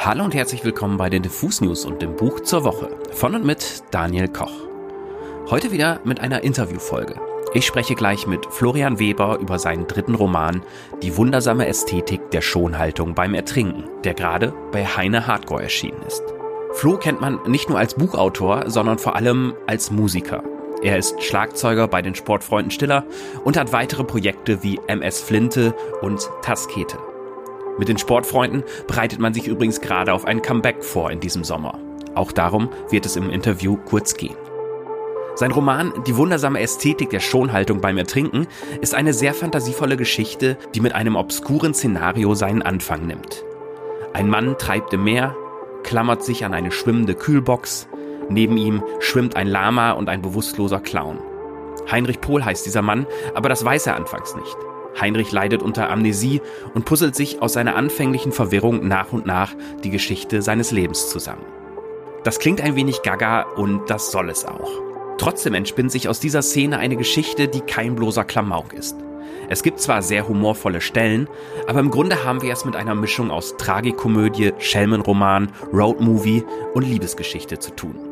Hallo und herzlich willkommen bei den Diffus News und dem Buch zur Woche. Von und mit Daniel Koch. Heute wieder mit einer Interviewfolge. Ich spreche gleich mit Florian Weber über seinen dritten Roman Die wundersame Ästhetik der Schonhaltung beim Ertrinken, der gerade bei Heine Hardcore erschienen ist. Flo kennt man nicht nur als Buchautor, sondern vor allem als Musiker. Er ist Schlagzeuger bei den Sportfreunden Stiller und hat weitere Projekte wie MS Flinte und Taskete. Mit den Sportfreunden bereitet man sich übrigens gerade auf ein Comeback vor in diesem Sommer. Auch darum wird es im Interview kurz gehen. Sein Roman Die wundersame Ästhetik der Schonhaltung beim Ertrinken ist eine sehr fantasievolle Geschichte, die mit einem obskuren Szenario seinen Anfang nimmt. Ein Mann treibt im Meer, klammert sich an eine schwimmende Kühlbox, neben ihm schwimmt ein Lama und ein bewusstloser Clown. Heinrich Pohl heißt dieser Mann, aber das weiß er anfangs nicht. Heinrich leidet unter Amnesie und puzzelt sich aus seiner anfänglichen Verwirrung nach und nach die Geschichte seines Lebens zusammen. Das klingt ein wenig gaga und das soll es auch. Trotzdem entspinnt sich aus dieser Szene eine Geschichte, die kein bloßer Klamauk ist. Es gibt zwar sehr humorvolle Stellen, aber im Grunde haben wir es mit einer Mischung aus Tragikomödie, Schelmenroman, Roadmovie und Liebesgeschichte zu tun.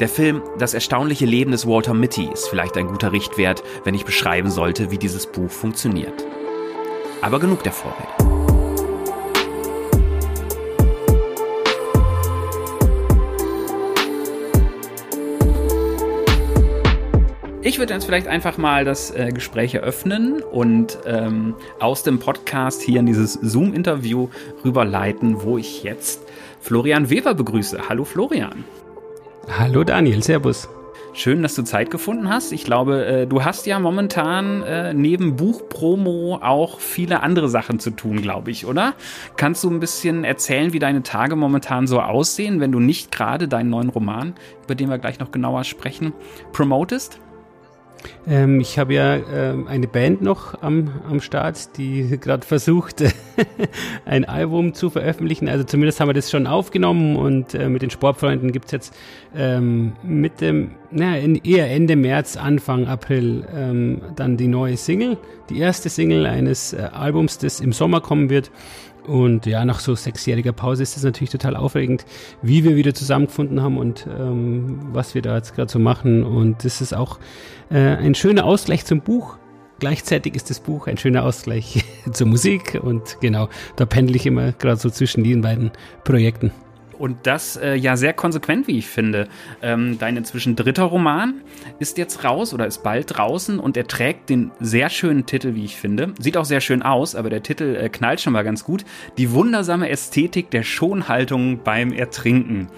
Der Film Das erstaunliche Leben des Walter Mitty ist vielleicht ein guter Richtwert, wenn ich beschreiben sollte, wie dieses Buch funktioniert. Aber genug der Vorrede. Ich würde jetzt vielleicht einfach mal das äh, Gespräch eröffnen und ähm, aus dem Podcast hier in dieses Zoom-Interview rüberleiten, wo ich jetzt Florian Weber begrüße. Hallo Florian. Hallo Daniel, Servus. Schön, dass du Zeit gefunden hast. Ich glaube, äh, du hast ja momentan äh, neben Buchpromo auch viele andere Sachen zu tun, glaube ich, oder? Kannst du ein bisschen erzählen, wie deine Tage momentan so aussehen, wenn du nicht gerade deinen neuen Roman, über den wir gleich noch genauer sprechen, promotest? Ähm, ich habe ja ähm, eine Band noch am, am Start, die gerade versucht, ein Album zu veröffentlichen. Also zumindest haben wir das schon aufgenommen und äh, mit den Sportfreunden gibt es jetzt ähm, mit dem, naja, eher Ende März, Anfang April ähm, dann die neue Single, die erste Single eines äh, Albums, das im Sommer kommen wird. Und ja, nach so sechsjähriger Pause ist es natürlich total aufregend, wie wir wieder zusammengefunden haben und ähm, was wir da jetzt gerade so machen. Und das ist auch äh, ein schöner Ausgleich zum Buch. Gleichzeitig ist das Buch ein schöner Ausgleich zur Musik und genau, da pendel ich immer gerade so zwischen den beiden Projekten. Und das äh, ja sehr konsequent, wie ich finde. Ähm, dein inzwischen dritter Roman ist jetzt raus oder ist bald draußen und er trägt den sehr schönen Titel, wie ich finde. Sieht auch sehr schön aus, aber der Titel äh, knallt schon mal ganz gut. Die wundersame Ästhetik der Schonhaltung beim Ertrinken.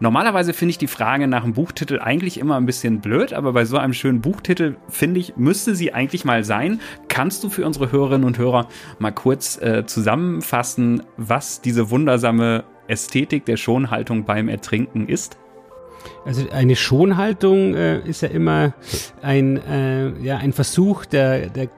Normalerweise finde ich die Frage nach einem Buchtitel eigentlich immer ein bisschen blöd, aber bei so einem schönen Buchtitel finde ich, müsste sie eigentlich mal sein. Kannst du für unsere Hörerinnen und Hörer mal kurz äh, zusammenfassen, was diese wundersame Ästhetik der Schonhaltung beim Ertrinken ist? Also eine Schonhaltung äh, ist ja immer ein, äh, ja, ein Versuch der, der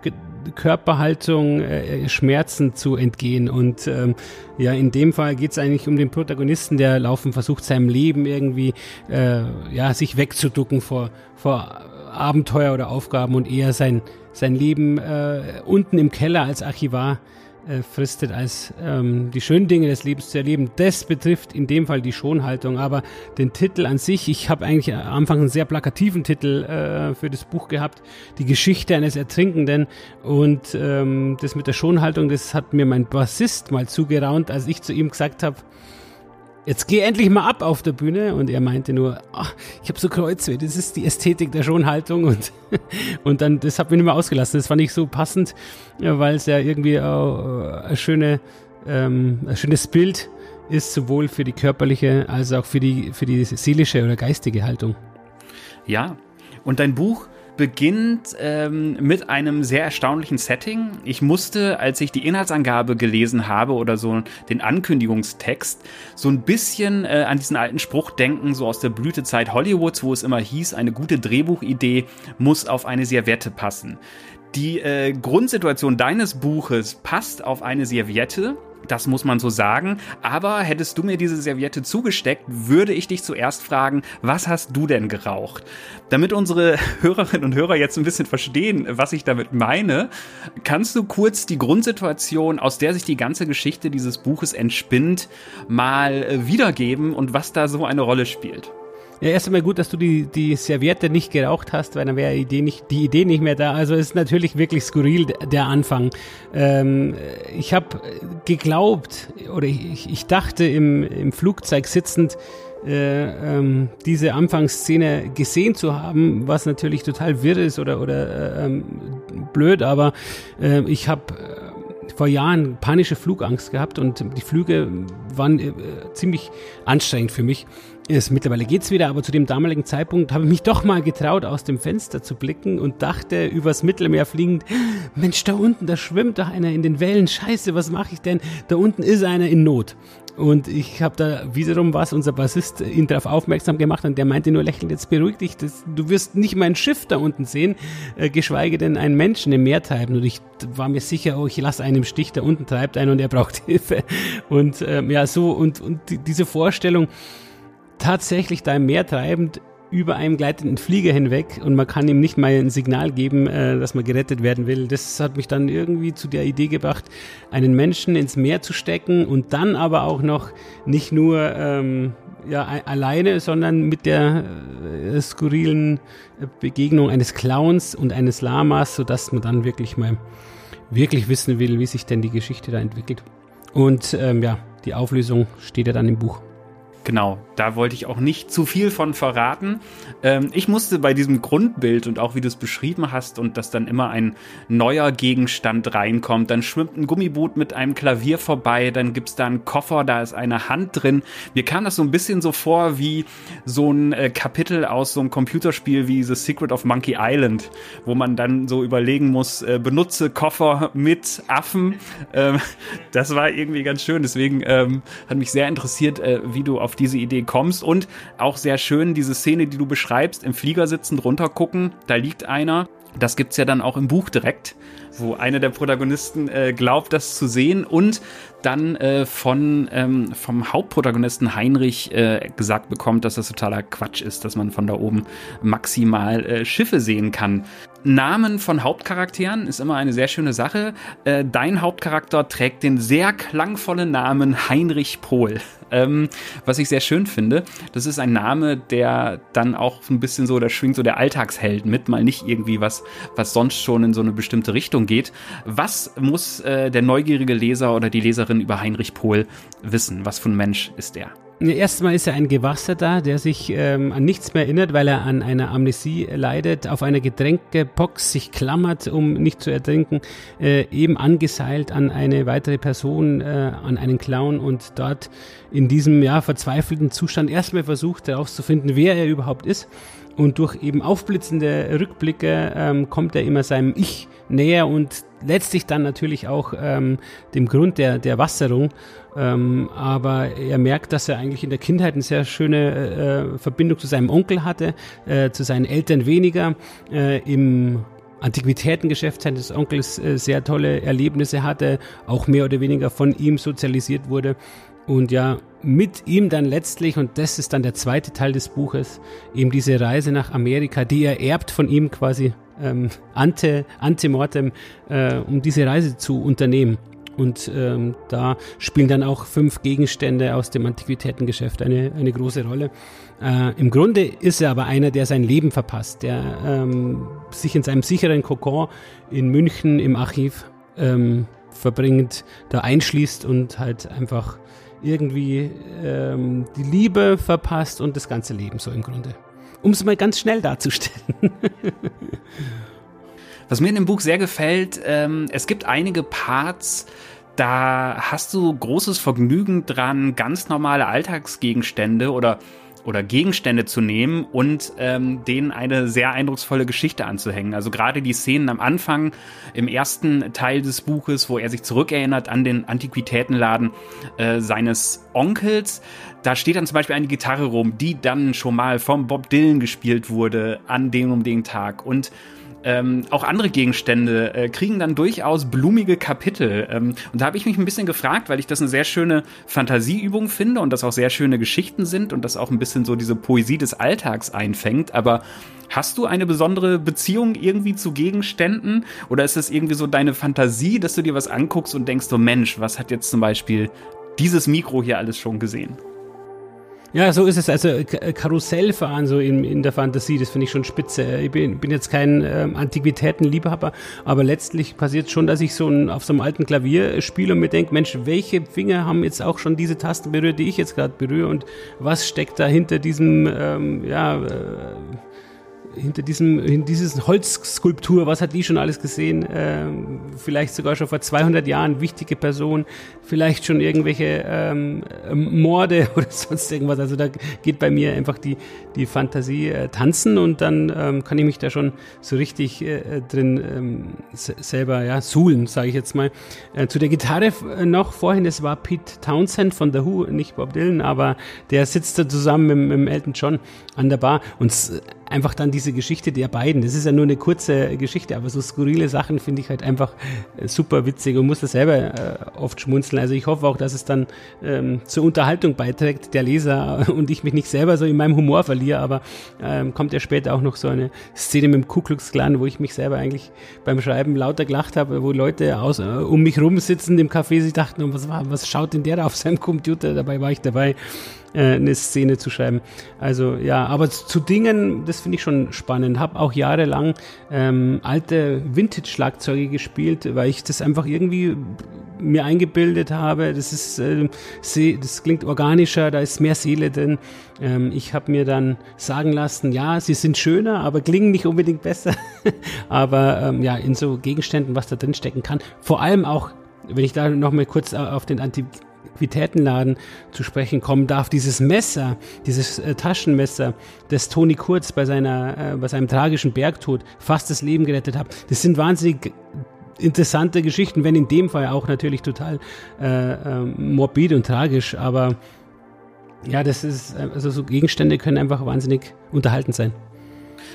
Körperhaltung äh, Schmerzen zu entgehen. Und ähm, ja, in dem Fall geht es eigentlich um den Protagonisten, der laufen versucht, seinem Leben irgendwie äh, ja, sich wegzuducken vor, vor Abenteuer oder Aufgaben und eher sein, sein Leben äh, unten im Keller als Archivar äh, fristet, als ähm, die schönen Dinge des Lebens zu erleben. Das betrifft in dem Fall die Schonhaltung, aber den Titel an sich, ich habe eigentlich am Anfang einen sehr plakativen Titel äh, für das Buch gehabt, die Geschichte eines Ertrinkenden. Und ähm, das mit der Schonhaltung, das hat mir mein Bassist mal zugeraunt, als ich zu ihm gesagt habe, jetzt geh endlich mal ab auf der Bühne. Und er meinte nur, ach, ich habe so Kreuzweh, das ist die Ästhetik der Schonhaltung. Und, und dann, das hat mich nicht mehr ausgelassen. Das fand ich so passend, weil es ja irgendwie auch ein, schöne, ähm, ein schönes Bild ist, sowohl für die körperliche als auch für die, für die seelische oder geistige Haltung. Ja, und dein Buch beginnt ähm, mit einem sehr erstaunlichen Setting. Ich musste, als ich die Inhaltsangabe gelesen habe oder so den Ankündigungstext, so ein bisschen äh, an diesen alten Spruch denken, so aus der Blütezeit Hollywoods, wo es immer hieß, eine gute Drehbuchidee muss auf eine Serviette passen. Die äh, Grundsituation deines Buches passt auf eine Serviette Das muss man so sagen. Aber hättest du mir diese Serviette zugesteckt, würde ich dich zuerst fragen, was hast du denn geraucht? Damit unsere Hörerinnen und Hörer jetzt ein bisschen verstehen, was ich damit meine, kannst du kurz die Grundsituation, aus der sich die ganze Geschichte dieses Buches entspinnt, mal äh, wiedergeben und was da so eine Rolle spielt? Ja, erst einmal gut, dass du die, die Serviette nicht geraucht hast, weil dann wäre die Idee nicht, die Idee nicht mehr da. Also ist natürlich wirklich skurril, der Anfang. Ähm, ich habe geglaubt, oder ich, ich dachte im, im Flugzeug sitzend, äh, ähm, diese Anfangsszene gesehen zu haben, was natürlich total wirr ist oder, oder äh, ähm, blöd, aber äh, ich habe äh, vor Jahren panische Flugangst gehabt und die Flüge waren äh, ziemlich anstrengend für mich. Ist, mittlerweile geht's wieder, aber zu dem damaligen Zeitpunkt habe ich mich doch mal getraut, aus dem Fenster zu blicken und dachte, übers Mittelmeer fliegend, Mensch, da unten, da schwimmt doch einer in den Wellen. Scheiße, was mache ich denn? Da unten ist einer in Not. Und ich habe da wiederum was, unser Bassist ihn darauf aufmerksam gemacht und der meinte nur lächelnd, jetzt beruhig dich, das, du wirst nicht mein Schiff da unten sehen, äh, geschweige denn einen Menschen im Meer treiben. Und ich war mir sicher, oh, ich lasse einen im Stich, da unten treibt einen und er braucht Hilfe. Und ähm, ja, so, und, und die, diese Vorstellung, tatsächlich da im Meer treibend über einem gleitenden Flieger hinweg und man kann ihm nicht mal ein Signal geben, äh, dass man gerettet werden will. Das hat mich dann irgendwie zu der Idee gebracht, einen Menschen ins Meer zu stecken und dann aber auch noch nicht nur ähm, ja, alleine, sondern mit der äh, skurrilen Begegnung eines Clowns und eines Lamas, sodass man dann wirklich mal wirklich wissen will, wie sich denn die Geschichte da entwickelt. Und ähm, ja, die Auflösung steht ja dann im Buch. Genau, da wollte ich auch nicht zu viel von verraten. Ähm, ich musste bei diesem Grundbild und auch wie du es beschrieben hast und dass dann immer ein neuer Gegenstand reinkommt, dann schwimmt ein Gummiboot mit einem Klavier vorbei, dann gibt's da einen Koffer, da ist eine Hand drin. Mir kam das so ein bisschen so vor wie so ein äh, Kapitel aus so einem Computerspiel wie The Secret of Monkey Island, wo man dann so überlegen muss, äh, benutze Koffer mit Affen. Ähm, das war irgendwie ganz schön, deswegen ähm, hat mich sehr interessiert, äh, wie du auf diese Idee kommst. Und auch sehr schön diese Szene, die du beschreibst, im Flieger sitzen, drunter gucken, da liegt einer. Das gibt's ja dann auch im Buch direkt, wo einer der Protagonisten äh, glaubt, das zu sehen und dann äh, von ähm, vom Hauptprotagonisten Heinrich äh, gesagt bekommt, dass das totaler Quatsch ist, dass man von da oben maximal äh, Schiffe sehen kann. Namen von Hauptcharakteren ist immer eine sehr schöne Sache. Äh, dein Hauptcharakter trägt den sehr klangvollen Namen Heinrich Pohl. Ähm, was ich sehr schön finde, das ist ein Name, der dann auch ein bisschen so, da schwingt so der Alltagsheld mit, mal nicht irgendwie was, was sonst schon in so eine bestimmte Richtung geht. Was muss äh, der neugierige Leser oder die Leserin über Heinrich Pohl wissen? Was für ein Mensch ist der? Erstmal ist er ein Gewasserter, der sich ähm, an nichts mehr erinnert, weil er an einer Amnesie leidet, auf einer Getränkebox sich klammert, um nicht zu ertrinken, äh, eben angeseilt an eine weitere Person, äh, an einen Clown und dort in diesem ja verzweifelten Zustand erstmal versucht herauszufinden, wer er überhaupt ist. Und durch eben aufblitzende Rückblicke ähm, kommt er immer seinem Ich näher und letztlich dann natürlich auch ähm, dem Grund der, der Wasserung. Ähm, aber er merkt, dass er eigentlich in der Kindheit eine sehr schöne äh, Verbindung zu seinem Onkel hatte, äh, zu seinen Eltern weniger. Äh, Im Antiquitätengeschäft seines Onkels äh, sehr tolle Erlebnisse hatte, auch mehr oder weniger von ihm sozialisiert wurde und ja, mit ihm dann letztlich, und das ist dann der zweite Teil des Buches, eben diese Reise nach Amerika, die er erbt von ihm quasi ähm, ante, ante mortem, äh, um diese Reise zu unternehmen. Und ähm, da spielen dann auch fünf Gegenstände aus dem Antiquitätengeschäft eine, eine große Rolle. Äh, Im Grunde ist er aber einer, der sein Leben verpasst, der ähm, sich in seinem sicheren Kokon in München im Archiv ähm, verbringt, da einschließt und halt einfach irgendwie ähm, die Liebe verpasst und das ganze Leben so im Grunde. Um es mal ganz schnell darzustellen. Was mir in dem Buch sehr gefällt, ähm, es gibt einige Parts, da hast du großes Vergnügen dran, ganz normale Alltagsgegenstände oder oder Gegenstände zu nehmen und ähm, denen eine sehr eindrucksvolle Geschichte anzuhängen. Also gerade die Szenen am Anfang im ersten Teil des Buches, wo er sich zurückerinnert an den Antiquitätenladen äh, seines Onkels. Da steht dann zum Beispiel eine Gitarre rum, die dann schon mal vom Bob Dylan gespielt wurde an dem um den Tag. Und ähm, auch andere Gegenstände äh, kriegen dann durchaus blumige Kapitel. Ähm, und da habe ich mich ein bisschen gefragt, weil ich das eine sehr schöne Fantasieübung finde und das auch sehr schöne Geschichten sind und das auch ein bisschen so diese Poesie des Alltags einfängt. Aber Hast du eine besondere Beziehung irgendwie zu Gegenständen? Oder ist es irgendwie so deine Fantasie, dass du dir was anguckst und denkst, so Mensch, was hat jetzt zum Beispiel dieses Mikro hier alles schon gesehen? Ja, so ist es. Also äh, Karussellfahren so in, in der Fantasie, das finde ich schon spitze. Ich bin, bin jetzt kein ähm, Antiquitätenliebhaber, aber letztlich passiert schon, dass ich so ein, auf so einem alten Klavier spiele und mir denke, Mensch, welche Finger haben jetzt auch schon diese Tasten berührt, die ich jetzt gerade berühre und was steckt da hinter diesem, ähm, ja, äh, hinter diesem, in dieses Holzskulptur, was hat die schon alles gesehen? Ähm, vielleicht sogar schon vor 200 Jahren wichtige Person, vielleicht schon irgendwelche ähm, Morde oder sonst irgendwas. Also da geht bei mir einfach die, die Fantasie äh, tanzen und dann ähm, kann ich mich da schon so richtig äh, drin ähm, selber ja, suhlen, sage ich jetzt mal. Äh, zu der Gitarre äh, noch vorhin, das war Pete Townsend von The Who, nicht Bob Dylan, aber der sitzt da zusammen mit, mit Elton John an der Bar und einfach dann diese Geschichte der beiden. Das ist ja nur eine kurze Geschichte, aber so skurrile Sachen finde ich halt einfach äh, super witzig und muss das selber äh, oft schmunzeln. Also ich hoffe auch, dass es dann ähm, zur Unterhaltung beiträgt, der Leser und ich mich nicht selber so in meinem Humor verliere, aber ähm, kommt ja später auch noch so eine Szene mit dem Ku Klux Klan, wo ich mich selber eigentlich beim Schreiben lauter gelacht habe, wo Leute aus, äh, um mich rum sitzen im Café, sie dachten, was, was schaut denn der da auf seinem Computer? Dabei war ich dabei äh, eine Szene zu schreiben. Also ja, aber zu Dingen, das finde ich schon spannend. Habe auch jahrelang ähm, alte Vintage-Schlagzeuge gespielt, weil ich das einfach irgendwie mir eingebildet habe. Das ist, äh, das klingt organischer, da ist mehr Seele drin. Ähm, ich habe mir dann sagen lassen, ja, sie sind schöner, aber klingen nicht unbedingt besser. aber ähm, ja, in so Gegenständen, was da drin stecken kann. Vor allem auch wenn ich da noch mal kurz auf den Anti Antiquitätenladen zu sprechen kommen darf, dieses Messer, dieses äh, Taschenmesser, das Toni Kurz bei, seiner, äh, bei seinem tragischen Bergtod fast das Leben gerettet hat, das sind wahnsinnig interessante Geschichten, wenn in dem Fall auch natürlich total äh, äh, morbid und tragisch, aber ja, das ist, äh, also so Gegenstände können einfach wahnsinnig unterhaltend sein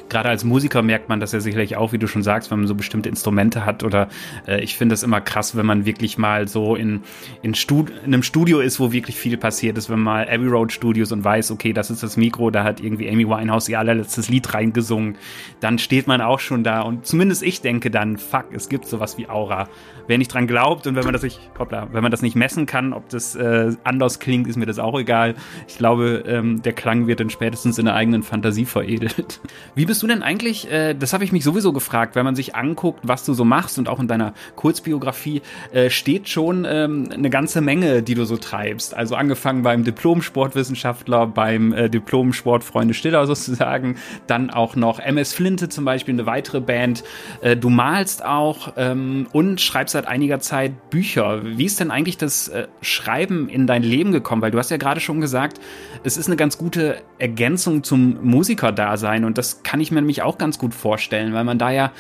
gerade als Musiker merkt man das ja sicherlich auch, wie du schon sagst, wenn man so bestimmte Instrumente hat oder äh, ich finde es immer krass, wenn man wirklich mal so in, in, in einem Studio ist, wo wirklich viel passiert ist, wenn man mal Abbey Road Studios und weiß, okay, das ist das Mikro, da hat irgendwie Amy Winehouse ihr allerletztes Lied reingesungen, dann steht man auch schon da und zumindest ich denke dann, fuck, es gibt sowas wie Aura. Wer nicht dran glaubt und wenn man das nicht, hoppla, wenn man das nicht messen kann, ob das äh, anders klingt, ist mir das auch egal. Ich glaube, ähm, der Klang wird dann spätestens in der eigenen Fantasie veredelt. Wie bist du denn eigentlich, äh, das habe ich mich sowieso gefragt, wenn man sich anguckt, was du so machst und auch in deiner Kurzbiografie äh, steht schon ähm, eine ganze Menge, die du so treibst. Also angefangen beim Diplom-Sportwissenschaftler, beim äh, Diplom-Sportfreunde Stiller sozusagen, dann auch noch MS Flinte zum Beispiel, eine weitere Band. Äh, du malst auch ähm, und schreibst seit einiger Zeit Bücher. Wie ist denn eigentlich das äh, Schreiben in dein Leben gekommen? Weil du hast ja gerade schon gesagt, es ist eine ganz gute Ergänzung zum Musikerdasein und das kann ich mir nämlich auch ganz gut vorstellen, weil man da ja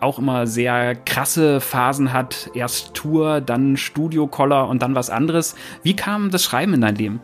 auch immer sehr krasse Phasen hat. Erst Tour, dann Studio-Koller und dann was anderes. Wie kam das Schreiben in dein Leben?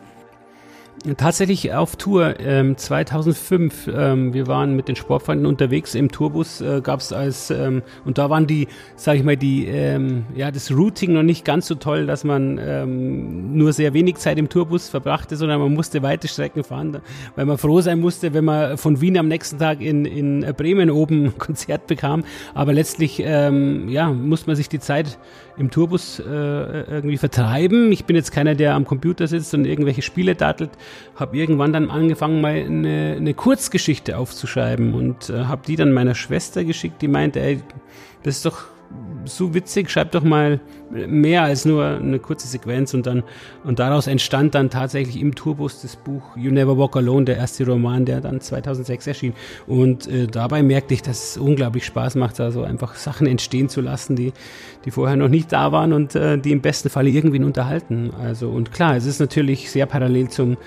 Tatsächlich auf Tour ähm, 2005. Ähm, wir waren mit den Sportfreunden unterwegs im Tourbus. Äh, Gab es als ähm, und da waren die, sag ich mal, die ähm, ja das Routing noch nicht ganz so toll, dass man ähm, nur sehr wenig Zeit im Tourbus verbrachte, sondern man musste weite Strecken fahren, weil man froh sein musste, wenn man von Wien am nächsten Tag in in Bremen oben ein Konzert bekam. Aber letztlich ähm, ja muss man sich die Zeit im Tourbus äh, irgendwie vertreiben. Ich bin jetzt keiner, der am Computer sitzt und irgendwelche Spiele dattelt. Habe irgendwann dann angefangen, mal eine, eine Kurzgeschichte aufzuschreiben und äh, habe die dann meiner Schwester geschickt, die meinte, ey, das ist doch so witzig, schreib doch mal mehr als nur eine kurze Sequenz und dann und daraus entstand dann tatsächlich im Tourbus das Buch You Never Walk Alone, der erste Roman, der dann 2006 erschien und äh, dabei merkte ich, dass es unglaublich Spaß macht, also einfach Sachen entstehen zu lassen, die die vorher noch nicht da waren und äh, die im besten Falle irgendwie unterhalten. Also und klar, es ist natürlich sehr parallel zum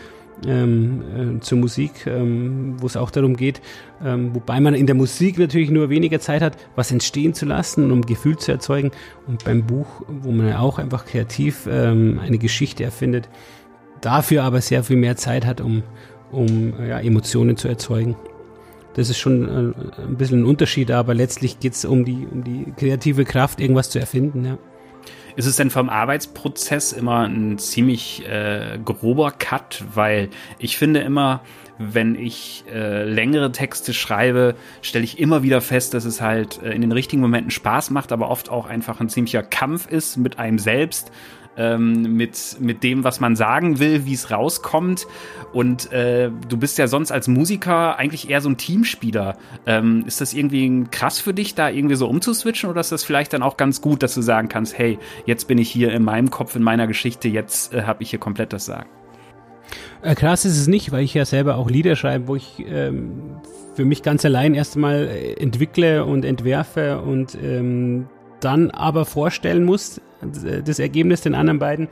ähm, äh, zur Musik, ähm, wo es auch darum geht, ähm, wobei man in der Musik natürlich nur weniger Zeit hat, was entstehen zu lassen, um Gefühl zu erzeugen. Und beim Buch, wo man ja auch einfach kreativ ähm, eine Geschichte erfindet, dafür aber sehr viel mehr Zeit hat, um, um ja, Emotionen zu erzeugen. das ist schon äh, ein bisschen ein Unterschied, aber letztlich geht es um die, um die kreative Kraft, irgendwas zu erfinden, ja. Ist es denn vom Arbeitsprozess immer ein ziemlich äh, grober Cut? Weil ich finde immer, wenn ich äh, längere Texte schreibe, stelle ich immer wieder fest, dass es halt äh, in den richtigen Momenten Spaß macht, aber oft auch einfach ein ziemlicher Kampf ist mit einem selbst ähm, mit, mit dem, was man sagen will, wie es rauskommt. Und äh, du bist ja sonst als Musiker eigentlich eher so ein Teamspieler. Ähm, ist das irgendwie krass für dich, da irgendwie so umzuswitchen oder ist das vielleicht dann auch ganz gut, dass du sagen kannst, hey, jetzt bin ich hier in meinem Kopf, in meiner Geschichte, jetzt äh, habe ich hier komplett das Sagen? Äh, krass ist es nicht, weil ich ja selber auch Lieder schreibe, wo ich ähm, für mich ganz allein erstmal äh, entwickle und entwerfe und ähm, dann aber vorstellen muss, das Ergebnis den anderen beiden.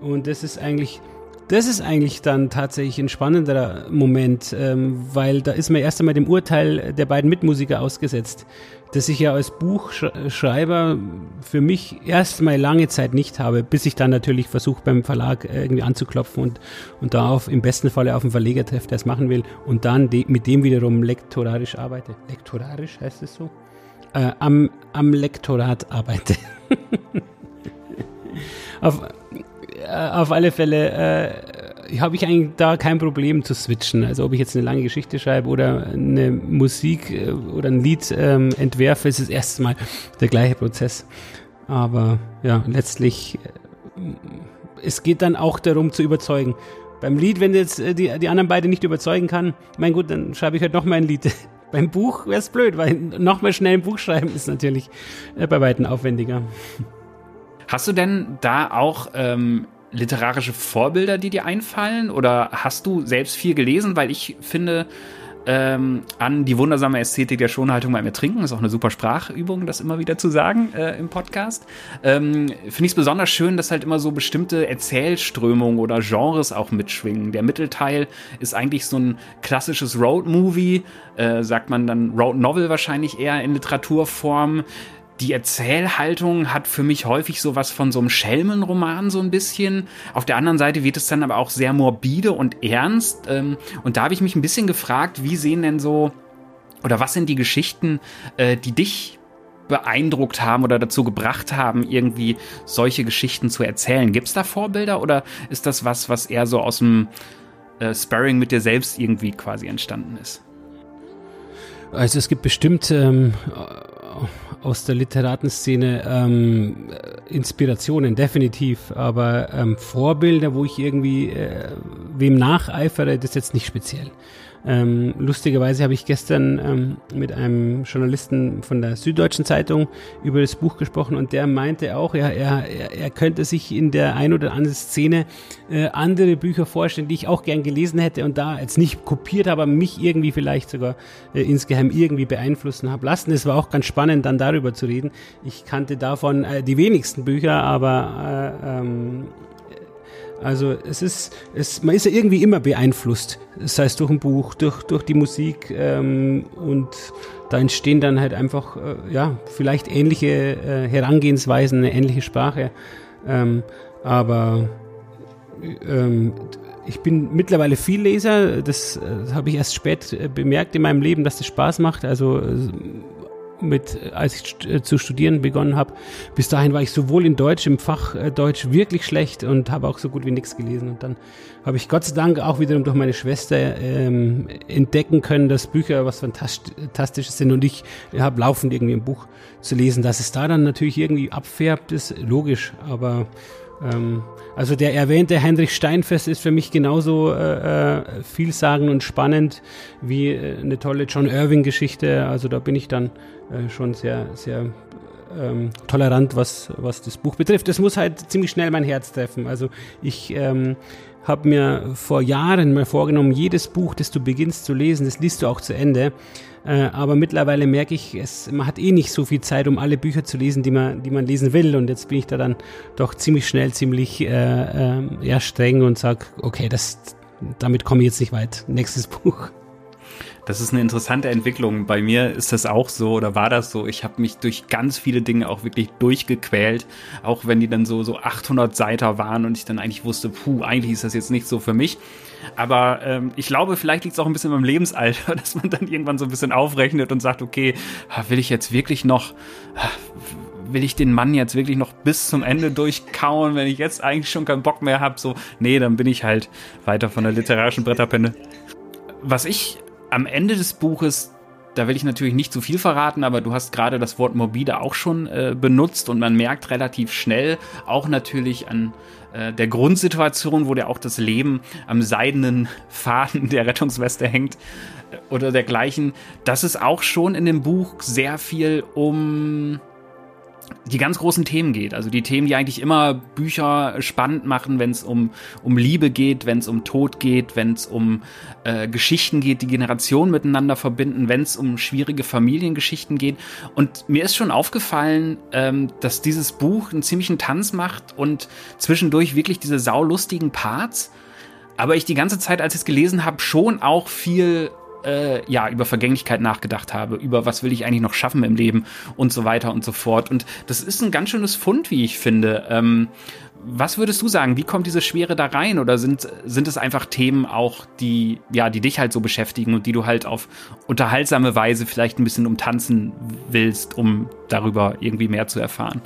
Und das ist eigentlich, das ist eigentlich dann tatsächlich ein spannenderer Moment, ähm, weil da ist man erst einmal dem Urteil der beiden Mitmusiker ausgesetzt, das ich ja als Buchschreiber für mich erstmal lange Zeit nicht habe, bis ich dann natürlich versuche beim Verlag irgendwie anzuklopfen und, und da auf, im besten Falle auf einen Verleger treffe, der es machen will und dann de, mit dem wiederum lektorarisch arbeite. Lektorarisch heißt es so? Äh, am, am Lektorat arbeite. auf, äh, auf alle Fälle äh, habe ich eigentlich da kein Problem zu switchen. Also ob ich jetzt eine lange Geschichte schreibe oder eine Musik äh, oder ein Lied ähm, entwerfe, ist es erste Mal der gleiche Prozess. Aber ja, letztlich, äh, es geht dann auch darum zu überzeugen. Beim Lied, wenn jetzt äh, die, die anderen beide nicht überzeugen kann, mein gut, dann schreibe ich halt noch mal ein Lied. Beim Buch wäre es blöd, weil noch mal schnell ein Buch schreiben ist natürlich äh, bei weitem aufwendiger. Hast du denn da auch ähm, literarische Vorbilder, die dir einfallen? Oder hast du selbst viel gelesen? Weil ich finde, ähm, an die wundersame Ästhetik der Schonhaltung beim Ertrinken. Ist auch eine super Sprachübung, das immer wieder zu sagen äh, im Podcast. Ähm, Finde ich es besonders schön, dass halt immer so bestimmte Erzählströmungen oder Genres auch mitschwingen. Der Mittelteil ist eigentlich so ein klassisches Road-Movie, äh, sagt man dann Road-Novel wahrscheinlich eher in Literaturform die Erzählhaltung hat für mich häufig so was von so einem Schelmenroman so ein bisschen. Auf der anderen Seite wird es dann aber auch sehr morbide und ernst. Ähm, und da habe ich mich ein bisschen gefragt, wie sehen denn so, oder was sind die Geschichten, äh, die dich beeindruckt haben oder dazu gebracht haben, irgendwie solche Geschichten zu erzählen? Gibt es da Vorbilder oder ist das was, was eher so aus dem äh, Sparring mit dir selbst irgendwie quasi entstanden ist? Also es gibt bestimmt ähm, aus der Literatenszene ähm, Inspirationen, definitiv, aber ähm, Vorbilder, wo ich irgendwie äh, wem nacheifere, das jetzt nicht speziell. Ähm, lustigerweise habe ich gestern ähm, mit einem Journalisten von der Süddeutschen Zeitung über das Buch gesprochen und der meinte auch, ja, er, er könnte sich in der ein oder anderen Szene äh, andere Bücher vorstellen, die ich auch gern gelesen hätte und da jetzt nicht kopiert, aber mich irgendwie vielleicht sogar äh, insgeheim irgendwie beeinflussen habe lassen. Es war auch ganz spannend, dann darüber zu reden. Ich kannte davon äh, die wenigsten Bücher, aber äh, ähm, also es ist, es, man ist ja irgendwie immer beeinflusst, sei es durch ein Buch, durch, durch die Musik ähm, und da entstehen dann halt einfach, äh, ja, vielleicht ähnliche äh, Herangehensweisen, eine ähnliche Sprache. Ähm, aber ähm, ich bin mittlerweile viel Leser, das, das habe ich erst spät äh, bemerkt in meinem Leben, dass das Spaß macht. Also mit, als ich äh, zu studieren begonnen habe. Bis dahin war ich sowohl in Deutsch, im Fach äh, Deutsch wirklich schlecht und habe auch so gut wie nichts gelesen. Und dann habe ich Gott sei Dank auch wiederum durch meine Schwester ähm, entdecken können, dass Bücher was Fantastisches sind. Und ich habe laufend irgendwie ein Buch zu lesen. Dass es da dann natürlich irgendwie abfärbt, ist logisch. Aber ähm, also der erwähnte Heinrich Steinfest ist für mich genauso äh, äh vielsagend und spannend wie äh, eine tolle John Irving-Geschichte. Also da bin ich dann äh, schon sehr, sehr ähm, tolerant, was, was das Buch betrifft. Es muss halt ziemlich schnell mein Herz treffen. Also ich ähm, habe mir vor Jahren mal vorgenommen, jedes Buch, das du beginnst zu lesen, das liest du auch zu Ende. Äh, aber mittlerweile merke ich, es, man hat eh nicht so viel Zeit, um alle Bücher zu lesen, die man, die man lesen will. Und jetzt bin ich da dann doch ziemlich schnell, ziemlich äh, äh, ja, streng und sage, okay, das, damit komme ich jetzt nicht weit. Nächstes Buch. Das ist eine interessante Entwicklung. Bei mir ist das auch so oder war das so. Ich habe mich durch ganz viele Dinge auch wirklich durchgequält, auch wenn die dann so so 800 Seiten waren und ich dann eigentlich wusste, puh, eigentlich ist das jetzt nicht so für mich. Aber ähm, ich glaube, vielleicht liegt es auch ein bisschen beim Lebensalter, dass man dann irgendwann so ein bisschen aufrechnet und sagt, okay, will ich jetzt wirklich noch, will ich den Mann jetzt wirklich noch bis zum Ende durchkauen, wenn ich jetzt eigentlich schon keinen Bock mehr habe? So, nee, dann bin ich halt weiter von der literarischen Bretterpenne. Was ich am Ende des Buches, da will ich natürlich nicht zu viel verraten, aber du hast gerade das Wort morbide auch schon äh, benutzt und man merkt relativ schnell, auch natürlich an äh, der Grundsituation, wo der auch das Leben am seidenen Faden der Rettungsweste hängt äh, oder dergleichen, dass es auch schon in dem Buch sehr viel um die ganz großen Themen geht. Also die Themen, die eigentlich immer Bücher spannend machen, wenn es um, um Liebe geht, wenn es um Tod geht, wenn es um äh, Geschichten geht, die Generationen miteinander verbinden, wenn es um schwierige Familiengeschichten geht. Und mir ist schon aufgefallen, ähm, dass dieses Buch einen ziemlichen Tanz macht und zwischendurch wirklich diese saulustigen Parts. Aber ich die ganze Zeit, als ich es gelesen habe, schon auch viel äh, ja, über Vergänglichkeit nachgedacht habe, über was will ich eigentlich noch schaffen im Leben und so weiter und so fort. Und das ist ein ganz schönes Fund, wie ich finde. Ähm, was würdest du sagen? Wie kommt diese Schwere da rein? Oder sind, sind es einfach Themen auch, die, ja, die dich halt so beschäftigen und die du halt auf unterhaltsame Weise vielleicht ein bisschen umtanzen willst, um darüber irgendwie mehr zu erfahren?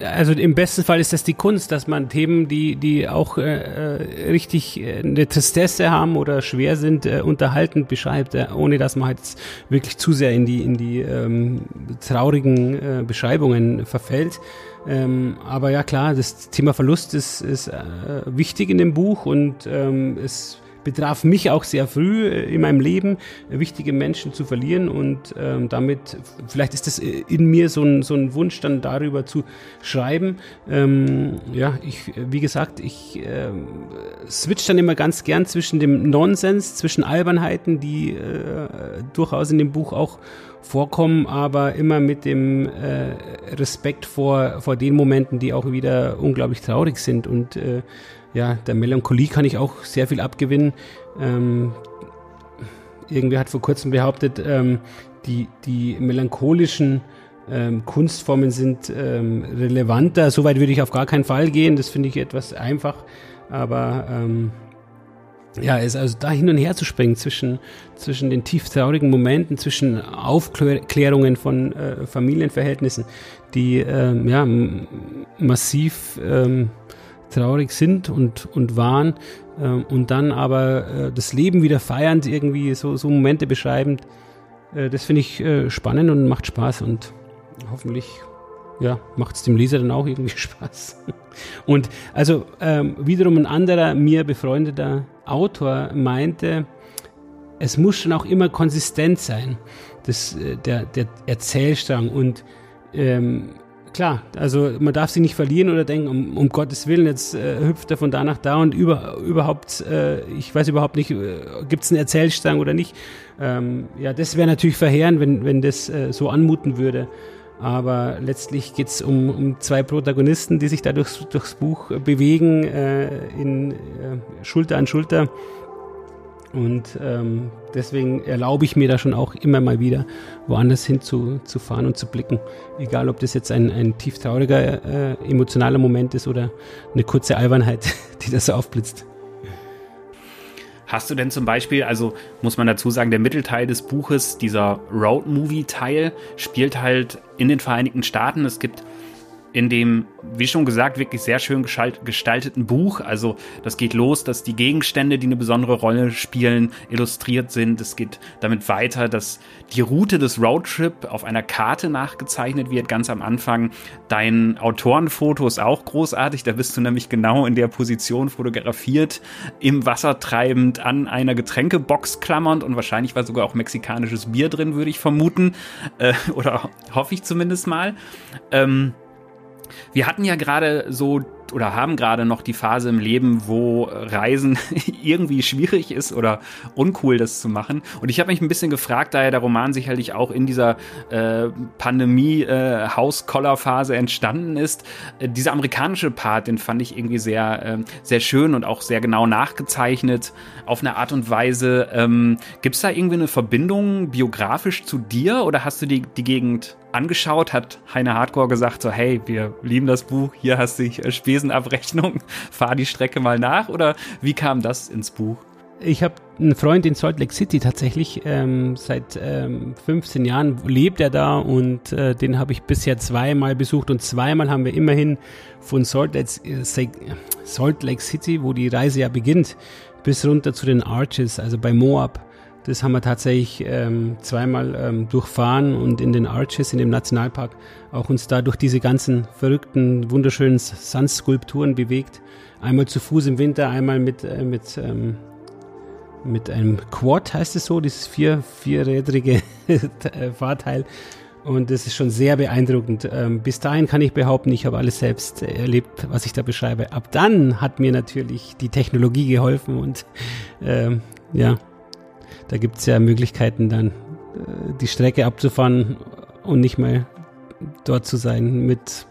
Also im besten Fall ist das die Kunst, dass man Themen, die, die auch äh, äh richtig äh, eine Tristesse haben oder schwer sind, äh, unterhaltend beschreibt, äh, ohne dass man jetzt wirklich zu sehr in die, in die ähm, traurigen äh, Beschreibungen verfällt. Ähm, aber ja klar, das Thema Verlust ist, ist äh, wichtig in dem Buch und ähm, es betraf mich auch sehr früh äh, in meinem Leben, äh, wichtige Menschen zu verlieren und ähm, damit, vielleicht ist das äh, in mir so ein, so ein Wunsch dann darüber zu schreiben. Ähm, ja, ich, wie gesagt, ich äh, switch dann immer ganz gern zwischen dem Nonsens, zwischen Albernheiten, die äh, durchaus in dem Buch auch vorkommen, aber immer mit dem äh, Respekt vor, vor den Momenten, die auch wieder unglaublich traurig sind und äh, ja, der Melancholie kann ich auch sehr viel abgewinnen. Ähm, irgendwer hat vor kurzem behauptet, ähm, die, die melancholischen ähm, Kunstformen sind ähm, relevanter. Soweit würde ich auf gar keinen Fall gehen. Das finde ich etwas einfach. Aber ähm, ja, es also da hin und her zu springen zwischen, zwischen den tief traurigen Momenten, zwischen Aufklärungen von äh, Familienverhältnissen, die ähm, ja, massiv ähm, traurig sind und, und waren äh, und dann aber äh, das Leben wieder feiernd irgendwie so, so Momente beschreibend. Äh, das finde ich äh, spannend und macht Spaß und hoffentlich ja, macht es dem Leser dann auch irgendwie Spaß. Und also ähm, wiederum ein anderer mir befreundeter Autor meinte, es muss schon auch immer konsistent sein, das, äh, der, der Erzählstrang und ähm, klar, also man darf sie nicht verlieren oder denken, um, um Gottes Willen, jetzt äh, hüpft er von da nach da und über, überhaupt, äh, ich weiß überhaupt nicht, äh, gibt es einen Erzählstrang oder nicht. Ähm, ja, das wäre natürlich verheerend, wenn, wenn das äh, so anmuten würde. Aber letztlich geht es um, um zwei Protagonisten, die sich da durchs, durchs Buch bewegen, äh, in äh, Schulter an Schulter und ähm, deswegen erlaube ich mir da schon auch immer mal wieder woanders hin zu, fahren und zu blicken. Egal, ob das jetzt ein, ein tief trauriger, äh, emotionaler Moment ist oder eine kurze Albernheit, die das so aufblitzt. Hast du denn zum Beispiel, also muss man dazu sagen, der Mittelteil des Buches, dieser Road-Movie-Teil, spielt halt in den Vereinigten Staaten. Es gibt in dem, wie schon gesagt, wirklich sehr schön gestalteten Buch. Also das geht los, dass die Gegenstände, die eine besondere Rolle spielen, illustriert sind. Es geht damit weiter, dass die Route des Roadtrip auf einer Karte nachgezeichnet wird, ganz am Anfang. Dein Autorenfoto ist auch großartig. Da bist du nämlich genau in der Position fotografiert, im Wasser treibend, an einer Getränkebox klammernd und wahrscheinlich war sogar auch mexikanisches Bier drin, würde ich vermuten. Äh, oder hoffe ich zumindest mal. Ähm, wir hatten ja gerade so oder haben gerade noch die Phase im Leben, wo Reisen irgendwie schwierig ist oder uncool, das zu machen. Und ich habe mich ein bisschen gefragt, da ja der Roman sicherlich auch in dieser äh, Pandemie-Hauskoller-Phase äh, entstanden ist. Äh, dieser amerikanische Part, den fand ich irgendwie sehr, äh, sehr schön und auch sehr genau nachgezeichnet auf eine Art und Weise. Ähm, Gibt es da irgendwie eine Verbindung biografisch zu dir oder hast du die, die Gegend angeschaut, hat Heine Hardcore gesagt, so hey, wir lieben das Buch, hier hast du die Spesenabrechnung, fahr die Strecke mal nach oder wie kam das ins Buch? Ich habe einen Freund in Salt Lake City tatsächlich. Ähm, seit ähm, 15 Jahren lebt er da und äh, den habe ich bisher zweimal besucht und zweimal haben wir immerhin von Salt Lake, äh, Salt Lake City, wo die Reise ja beginnt, bis runter zu den Arches, also bei Moab das haben wir tatsächlich ähm, zweimal ähm, durchfahren und in den Arches, in dem Nationalpark, auch uns da durch diese ganzen verrückten, wunderschönen Sandskulpturen bewegt. Einmal zu Fuß im Winter, einmal mit, äh, mit, ähm, mit einem Quad, heißt es so, dieses vier, vierrädrige äh, Fahrteil. Und das ist schon sehr beeindruckend. Ähm, bis dahin kann ich behaupten, ich habe alles selbst erlebt, was ich da beschreibe. Ab dann hat mir natürlich die Technologie geholfen und ähm, ja, da gibt es ja Möglichkeiten dann, äh, die Strecke abzufahren und nicht mehr dort zu sein mit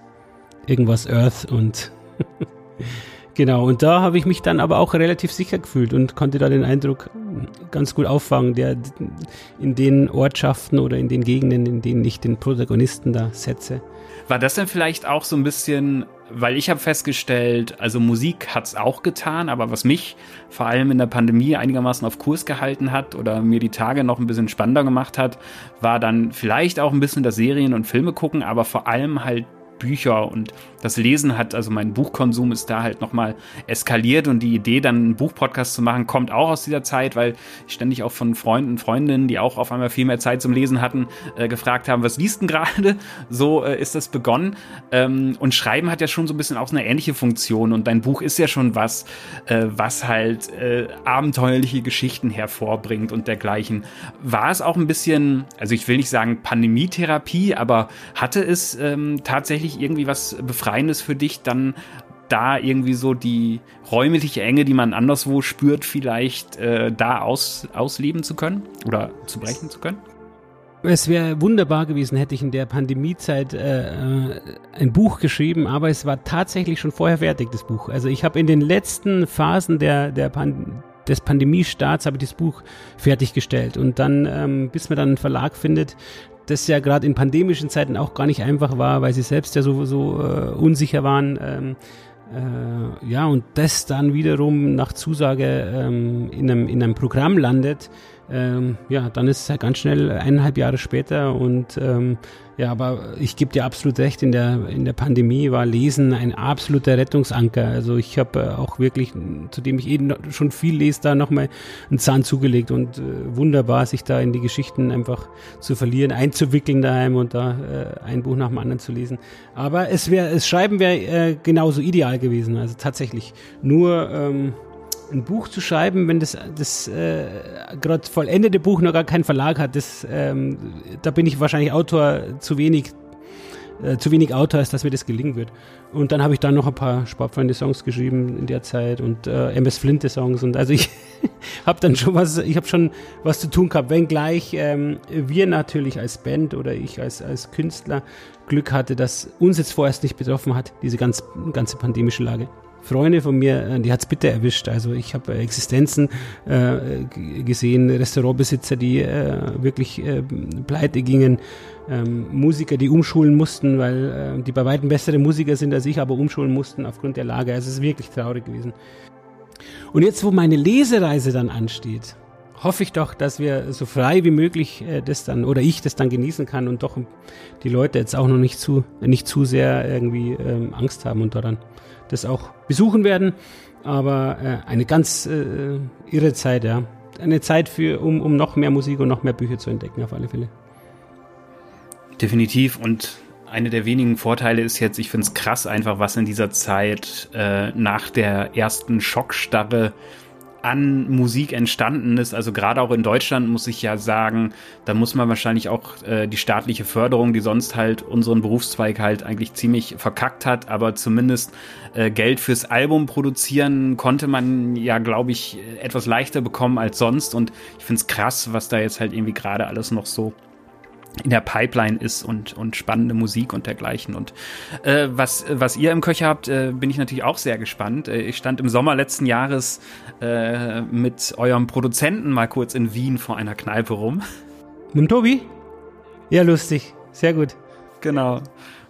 irgendwas Earth und genau. Und da habe ich mich dann aber auch relativ sicher gefühlt und konnte da den Eindruck ganz gut auffangen, der in den Ortschaften oder in den Gegenden, in denen ich den Protagonisten da setze. War das denn vielleicht auch so ein bisschen weil ich habe festgestellt, also Musik hat's auch getan, aber was mich vor allem in der Pandemie einigermaßen auf Kurs gehalten hat oder mir die Tage noch ein bisschen spannender gemacht hat, war dann vielleicht auch ein bisschen das Serien und Filme gucken, aber vor allem halt Bücher und das Lesen hat, also mein Buchkonsum ist da halt nochmal eskaliert und die Idee, dann einen Buchpodcast zu machen, kommt auch aus dieser Zeit, weil ich ständig auch von Freunden, Freundinnen, die auch auf einmal viel mehr Zeit zum Lesen hatten, äh, gefragt haben, was liest denn gerade? So äh, ist das begonnen. Ähm, und Schreiben hat ja schon so ein bisschen auch eine ähnliche Funktion und dein Buch ist ja schon was, äh, was halt äh, abenteuerliche Geschichten hervorbringt und dergleichen. War es auch ein bisschen, also ich will nicht sagen Pandemietherapie, aber hatte es ähm, tatsächlich irgendwie was befreiendes Befreiendes für dich, dann da irgendwie so die räumliche Enge, die man anderswo spürt, vielleicht äh, da aus, ausleben zu können oder zu brechen zu können? Es wäre wunderbar gewesen, hätte ich in der Pandemiezeit äh, äh, ein Buch geschrieben, aber es war tatsächlich schon vorher fertig, das Buch. Also ich habe in den letzten Phasen der, der Pan des Pandemiestarts habe ich das Buch fertiggestellt und dann, ähm, bis man dann einen Verlag findet, das ja gerade in pandemischen Zeiten auch gar nicht einfach war, weil sie selbst ja so, so äh, unsicher waren. Ähm, äh, ja, und das dann wiederum nach Zusage ähm, in, einem, in einem Programm landet, ähm, ja, dann ist es halt ganz schnell eineinhalb Jahre später und ähm, ja, aber ich gebe dir absolut recht, in der, in der Pandemie war Lesen ein absoluter Rettungsanker. Also ich habe äh, auch wirklich, zudem ich eben schon viel lese, da nochmal einen Zahn zugelegt und äh, wunderbar, sich da in die Geschichten einfach zu verlieren, einzuwickeln daheim und da äh, ein Buch nach dem anderen zu lesen. Aber es wäre, das Schreiben wäre äh, genauso ideal gewesen, also tatsächlich. Nur ähm, ein Buch zu schreiben, wenn das, das äh, gerade vollendete Buch noch gar keinen Verlag hat, das, ähm, da bin ich wahrscheinlich Autor zu wenig, äh, zu wenig Autor, als dass mir das gelingen wird. Und dann habe ich dann noch ein paar Sportfreunde-Songs geschrieben in der Zeit und äh, MS Flinte-Songs und also ich habe dann schon was, ich habe schon was zu tun gehabt, wenngleich ähm, wir natürlich als Band oder ich als, als Künstler Glück hatte, dass uns jetzt vorerst nicht betroffen hat, diese ganz, ganze pandemische Lage. Freunde von mir, äh, die hat's bitter erwischt. Also ich habe Existenzen äh, gesehen, Restaurantbesitzer, die äh, wirklich äh, pleite gingen, ähm, Musiker, die umschulen mussten, weil äh, die bei weitem bessere Musiker sind als ich, aber umschulen mussten aufgrund der Lage. Also es ist wirklich traurig gewesen. Und jetzt, wo meine Lesereise dann ansteht, hoffe ich doch, dass wir so frei wie möglich äh, das dann oder ich das dann genießen kann und doch die Leute jetzt auch noch nicht zu nicht zu sehr irgendwie ähm, Angst haben und daran das auch besuchen werden. Aber äh, eine ganz äh, irre Zeit, ja. Eine Zeit für, um, um noch mehr Musik und noch mehr Bücher zu entdecken, auf alle Fälle. Definitiv. Und eine der wenigen Vorteile ist jetzt, ich finde es krass einfach, was in dieser Zeit äh, nach der ersten Schockstarre an Musik entstanden ist. Also gerade auch in Deutschland muss ich ja sagen, da muss man wahrscheinlich auch äh, die staatliche Förderung, die sonst halt unseren Berufszweig halt eigentlich ziemlich verkackt hat, aber zumindest äh, Geld fürs Album produzieren konnte man ja, glaube ich, etwas leichter bekommen als sonst. Und ich finde es krass, was da jetzt halt irgendwie gerade alles noch so in der Pipeline ist und, und spannende Musik und dergleichen. Und äh, was, was ihr im Köcher habt, äh, bin ich natürlich auch sehr gespannt. Äh, ich stand im Sommer letzten Jahres äh, mit eurem Produzenten mal kurz in Wien vor einer Kneipe rum. Mit dem Tobi? Ja, lustig. Sehr gut. Genau.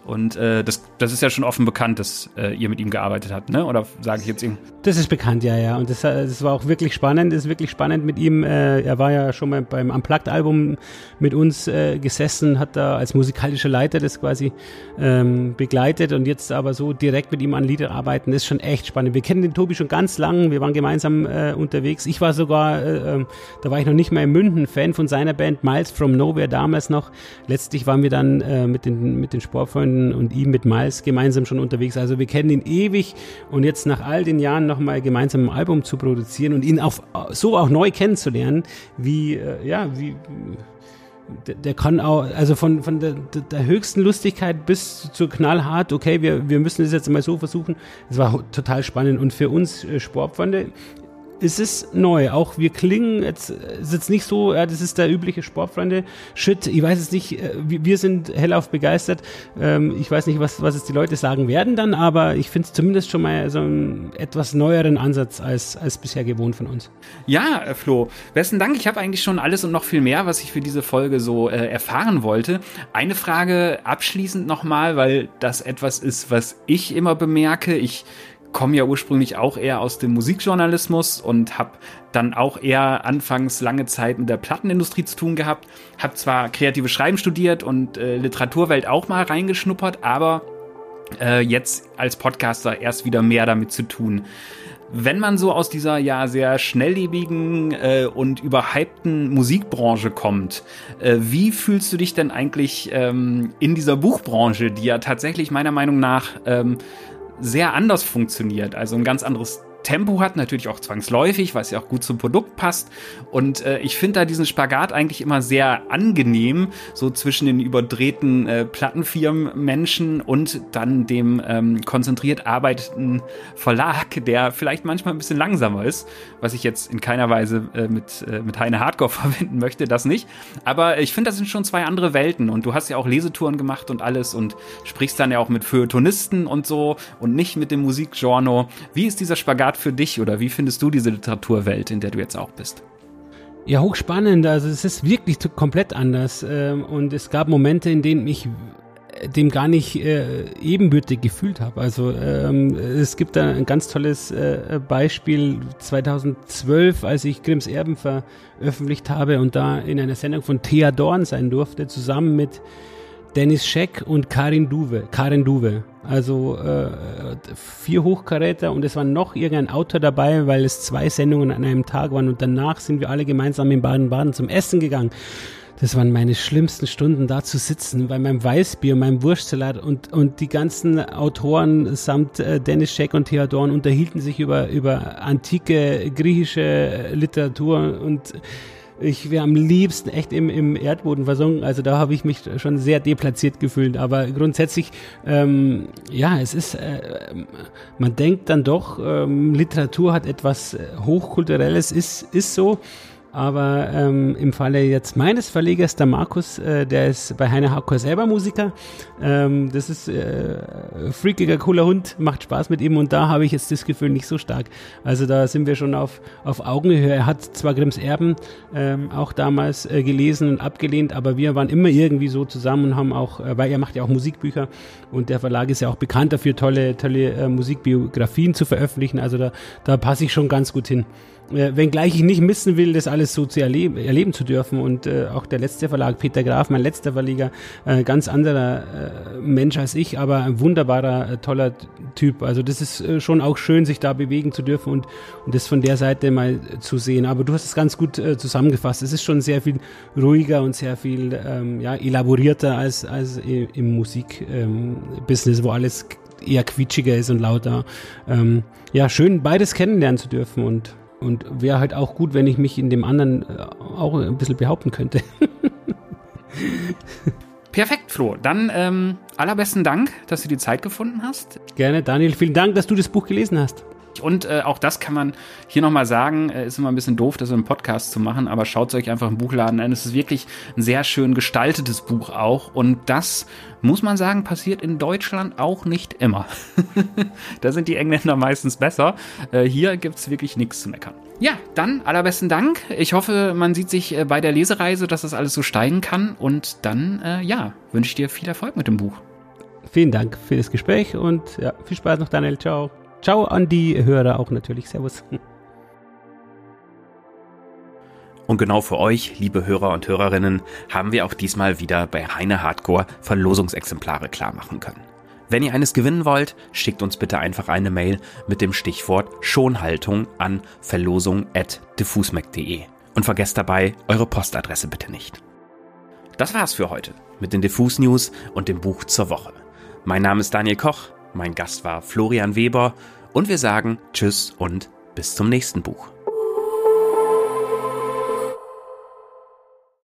Und äh, das, das ist ja schon offen bekannt, dass äh, ihr mit ihm gearbeitet habt, ne? Oder sage ich jetzt ihm? Das ist bekannt, ja, ja. Und das, äh, das war auch wirklich spannend, das ist wirklich spannend mit ihm. Äh, er war ja schon mal beim Unplugged-Album mit uns äh, gesessen, hat da als musikalischer Leiter das quasi ähm, begleitet und jetzt aber so direkt mit ihm an Lieder arbeiten, ist schon echt spannend. Wir kennen den Tobi schon ganz lang, wir waren gemeinsam äh, unterwegs. Ich war sogar, äh, äh, da war ich noch nicht mal in München, Fan von seiner Band Miles from Nowhere damals noch. Letztlich waren wir dann mit den, mit den Sportfreunden und ihm mit Miles gemeinsam schon unterwegs. Also wir kennen ihn ewig und jetzt nach all den Jahren nochmal gemeinsam ein Album zu produzieren und ihn auf, so auch neu kennenzulernen, wie, äh, ja, wie, der, der, kann auch, also von, von der, der, höchsten Lustigkeit bis zu knallhart, okay, wir, wir müssen das jetzt mal so versuchen. Es war total spannend und für uns äh, Sportfreunde es ist neu. Auch wir klingen jetzt, ist jetzt nicht so, ja, das ist der übliche Sportfreunde-Shit. Ich weiß es nicht, äh, wir sind hellauf begeistert. Ähm, ich weiß nicht, was, was jetzt die Leute sagen werden dann, aber ich finde es zumindest schon mal so einen etwas neueren Ansatz als, als bisher gewohnt von uns. Ja, äh, Flo, besten Dank. Ich habe eigentlich schon alles und noch viel mehr, was ich für diese Folge so äh, erfahren wollte. Eine Frage abschließend nochmal, weil das etwas ist, was ich immer bemerke. Ich komme ja ursprünglich auch eher aus dem Musikjournalismus und habe dann auch eher anfangs lange Zeit mit der Plattenindustrie zu tun gehabt. Habe zwar kreative Schreiben studiert und äh, Literaturwelt auch mal reingeschnuppert, aber äh, jetzt als Podcaster erst wieder mehr damit zu tun. Wenn man so aus dieser ja sehr schnelllebigen äh, und überhypten Musikbranche kommt, äh, wie fühlst du dich denn eigentlich ähm, in dieser Buchbranche, die ja tatsächlich meiner Meinung nach ähm, sehr anders funktioniert. Also ein ganz anderes Tempo hat, natürlich auch zwangsläufig, es ja auch gut zum Produkt passt. Und äh, ich finde da diesen Spagat eigentlich immer sehr angenehm, so zwischen den überdrehten äh, Plattenfirmenmenschen und dann dem ähm, konzentriert arbeitenden Verlag, der vielleicht manchmal ein bisschen langsamer ist, was ich jetzt in keiner Weise äh, mit, äh, mit Heine Hardcore verwenden möchte, das nicht. Aber ich finde, das sind schon zwei andere Welten und du hast ja auch Lesetouren gemacht und alles und sprichst dann ja auch mit Feuilletonisten und so und nicht mit dem Musikgenre. Wie ist dieser Spagat Spagat für dich oder wie findest du diese Literaturwelt, in der du jetzt auch bist? Ja, hochspannend. Also es ist wirklich komplett anders. Ähm, und es gab Momente, in denen ich dem gar nicht äh, ebenbürtig gefühlt habe. Also ähm, es gibt da ein ganz tolles äh, Beispiel 2012, als ich Grimms Erben veröffentlicht habe und da in einer Sendung von Thea Dorn sein durfte, zusammen mit Dennis Scheck und Karin Duwe. Karin Duwe. Also äh, vier Hochkaräter und es war noch irgendein Autor dabei, weil es zwei Sendungen an einem Tag waren und danach sind wir alle gemeinsam in Baden-Baden zum Essen gegangen. Das waren meine schlimmsten Stunden, da zu sitzen bei meinem Weißbier, meinem Wurstsalat und, und die ganzen Autoren samt äh, Dennis Scheck und Theodorn unterhielten sich über, über antike griechische Literatur und ich wäre am liebsten echt im, im Erdboden versunken. Also da habe ich mich schon sehr deplatziert gefühlt. Aber grundsätzlich, ähm, ja, es ist, äh, man denkt dann doch, ähm, Literatur hat etwas äh, Hochkulturelles, ist, ist so. Aber ähm, im Falle jetzt meines Verlegers, der Markus, äh, der ist bei Heine Hardcore selber Musiker. Ähm, das ist äh, freakiger, cooler Hund, macht Spaß mit ihm und da habe ich jetzt das Gefühl nicht so stark. Also da sind wir schon auf, auf Augenhöhe. Er hat zwar Grimms Erben ähm, auch damals äh, gelesen und abgelehnt, aber wir waren immer irgendwie so zusammen und haben auch, äh, weil er macht ja auch Musikbücher und der Verlag ist ja auch bekannt dafür, tolle, tolle äh, Musikbiografien zu veröffentlichen. Also da, da passe ich schon ganz gut hin äh, wenngleich ich nicht missen will, das alles so zu erleben, erleben zu dürfen. Und äh, auch der letzte Verlag, Peter Graf, mein letzter Verleger, äh, ganz anderer äh, Mensch als ich, aber ein wunderbarer, äh, toller Typ. Also das ist äh, schon auch schön, sich da bewegen zu dürfen und, und das von der Seite mal zu sehen. Aber du hast es ganz gut äh, zusammengefasst. Es ist schon sehr viel ruhiger und sehr viel ähm, ja, elaborierter als, als im Musikbusiness, ähm, wo alles eher quietschiger ist und lauter. Ähm, ja, schön beides kennenlernen zu dürfen und und wäre halt auch gut, wenn ich mich in dem anderen äh, auch ein bisschen behaupten könnte. Perfekt, Flo. Dann ähm, allerbesten Dank, dass du die Zeit gefunden hast. Gerne, Daniel. Vielen Dank, dass du das Buch gelesen hast. Und äh, auch das kann man hier nochmal sagen, äh, ist immer ein bisschen doof, das im Podcast zu machen, aber schaut es euch einfach im Buchladen an. Es ist wirklich ein sehr schön gestaltetes Buch auch. Und das, muss man sagen, passiert in Deutschland auch nicht immer. da sind die Engländer meistens besser. Äh, hier gibt's wirklich nichts zu meckern. Ja, dann allerbesten Dank. Ich hoffe, man sieht sich äh, bei der Lesereise, dass das alles so steigen kann. Und dann, äh, ja, wünsche ich dir viel Erfolg mit dem Buch. Vielen Dank für das Gespräch und ja, viel Spaß noch, Daniel. Ciao. Ciao an die Hörer auch natürlich. Servus. Und genau für euch, liebe Hörer und Hörerinnen, haben wir auch diesmal wieder bei Heine Hardcore Verlosungsexemplare klarmachen können. Wenn ihr eines gewinnen wollt, schickt uns bitte einfach eine Mail mit dem Stichwort Schonhaltung an verlosung.diffusmac.de und vergesst dabei eure Postadresse bitte nicht. Das war's für heute mit den Diffus News und dem Buch zur Woche. Mein Name ist Daniel Koch, mein Gast war Florian Weber und wir sagen Tschüss und bis zum nächsten Buch.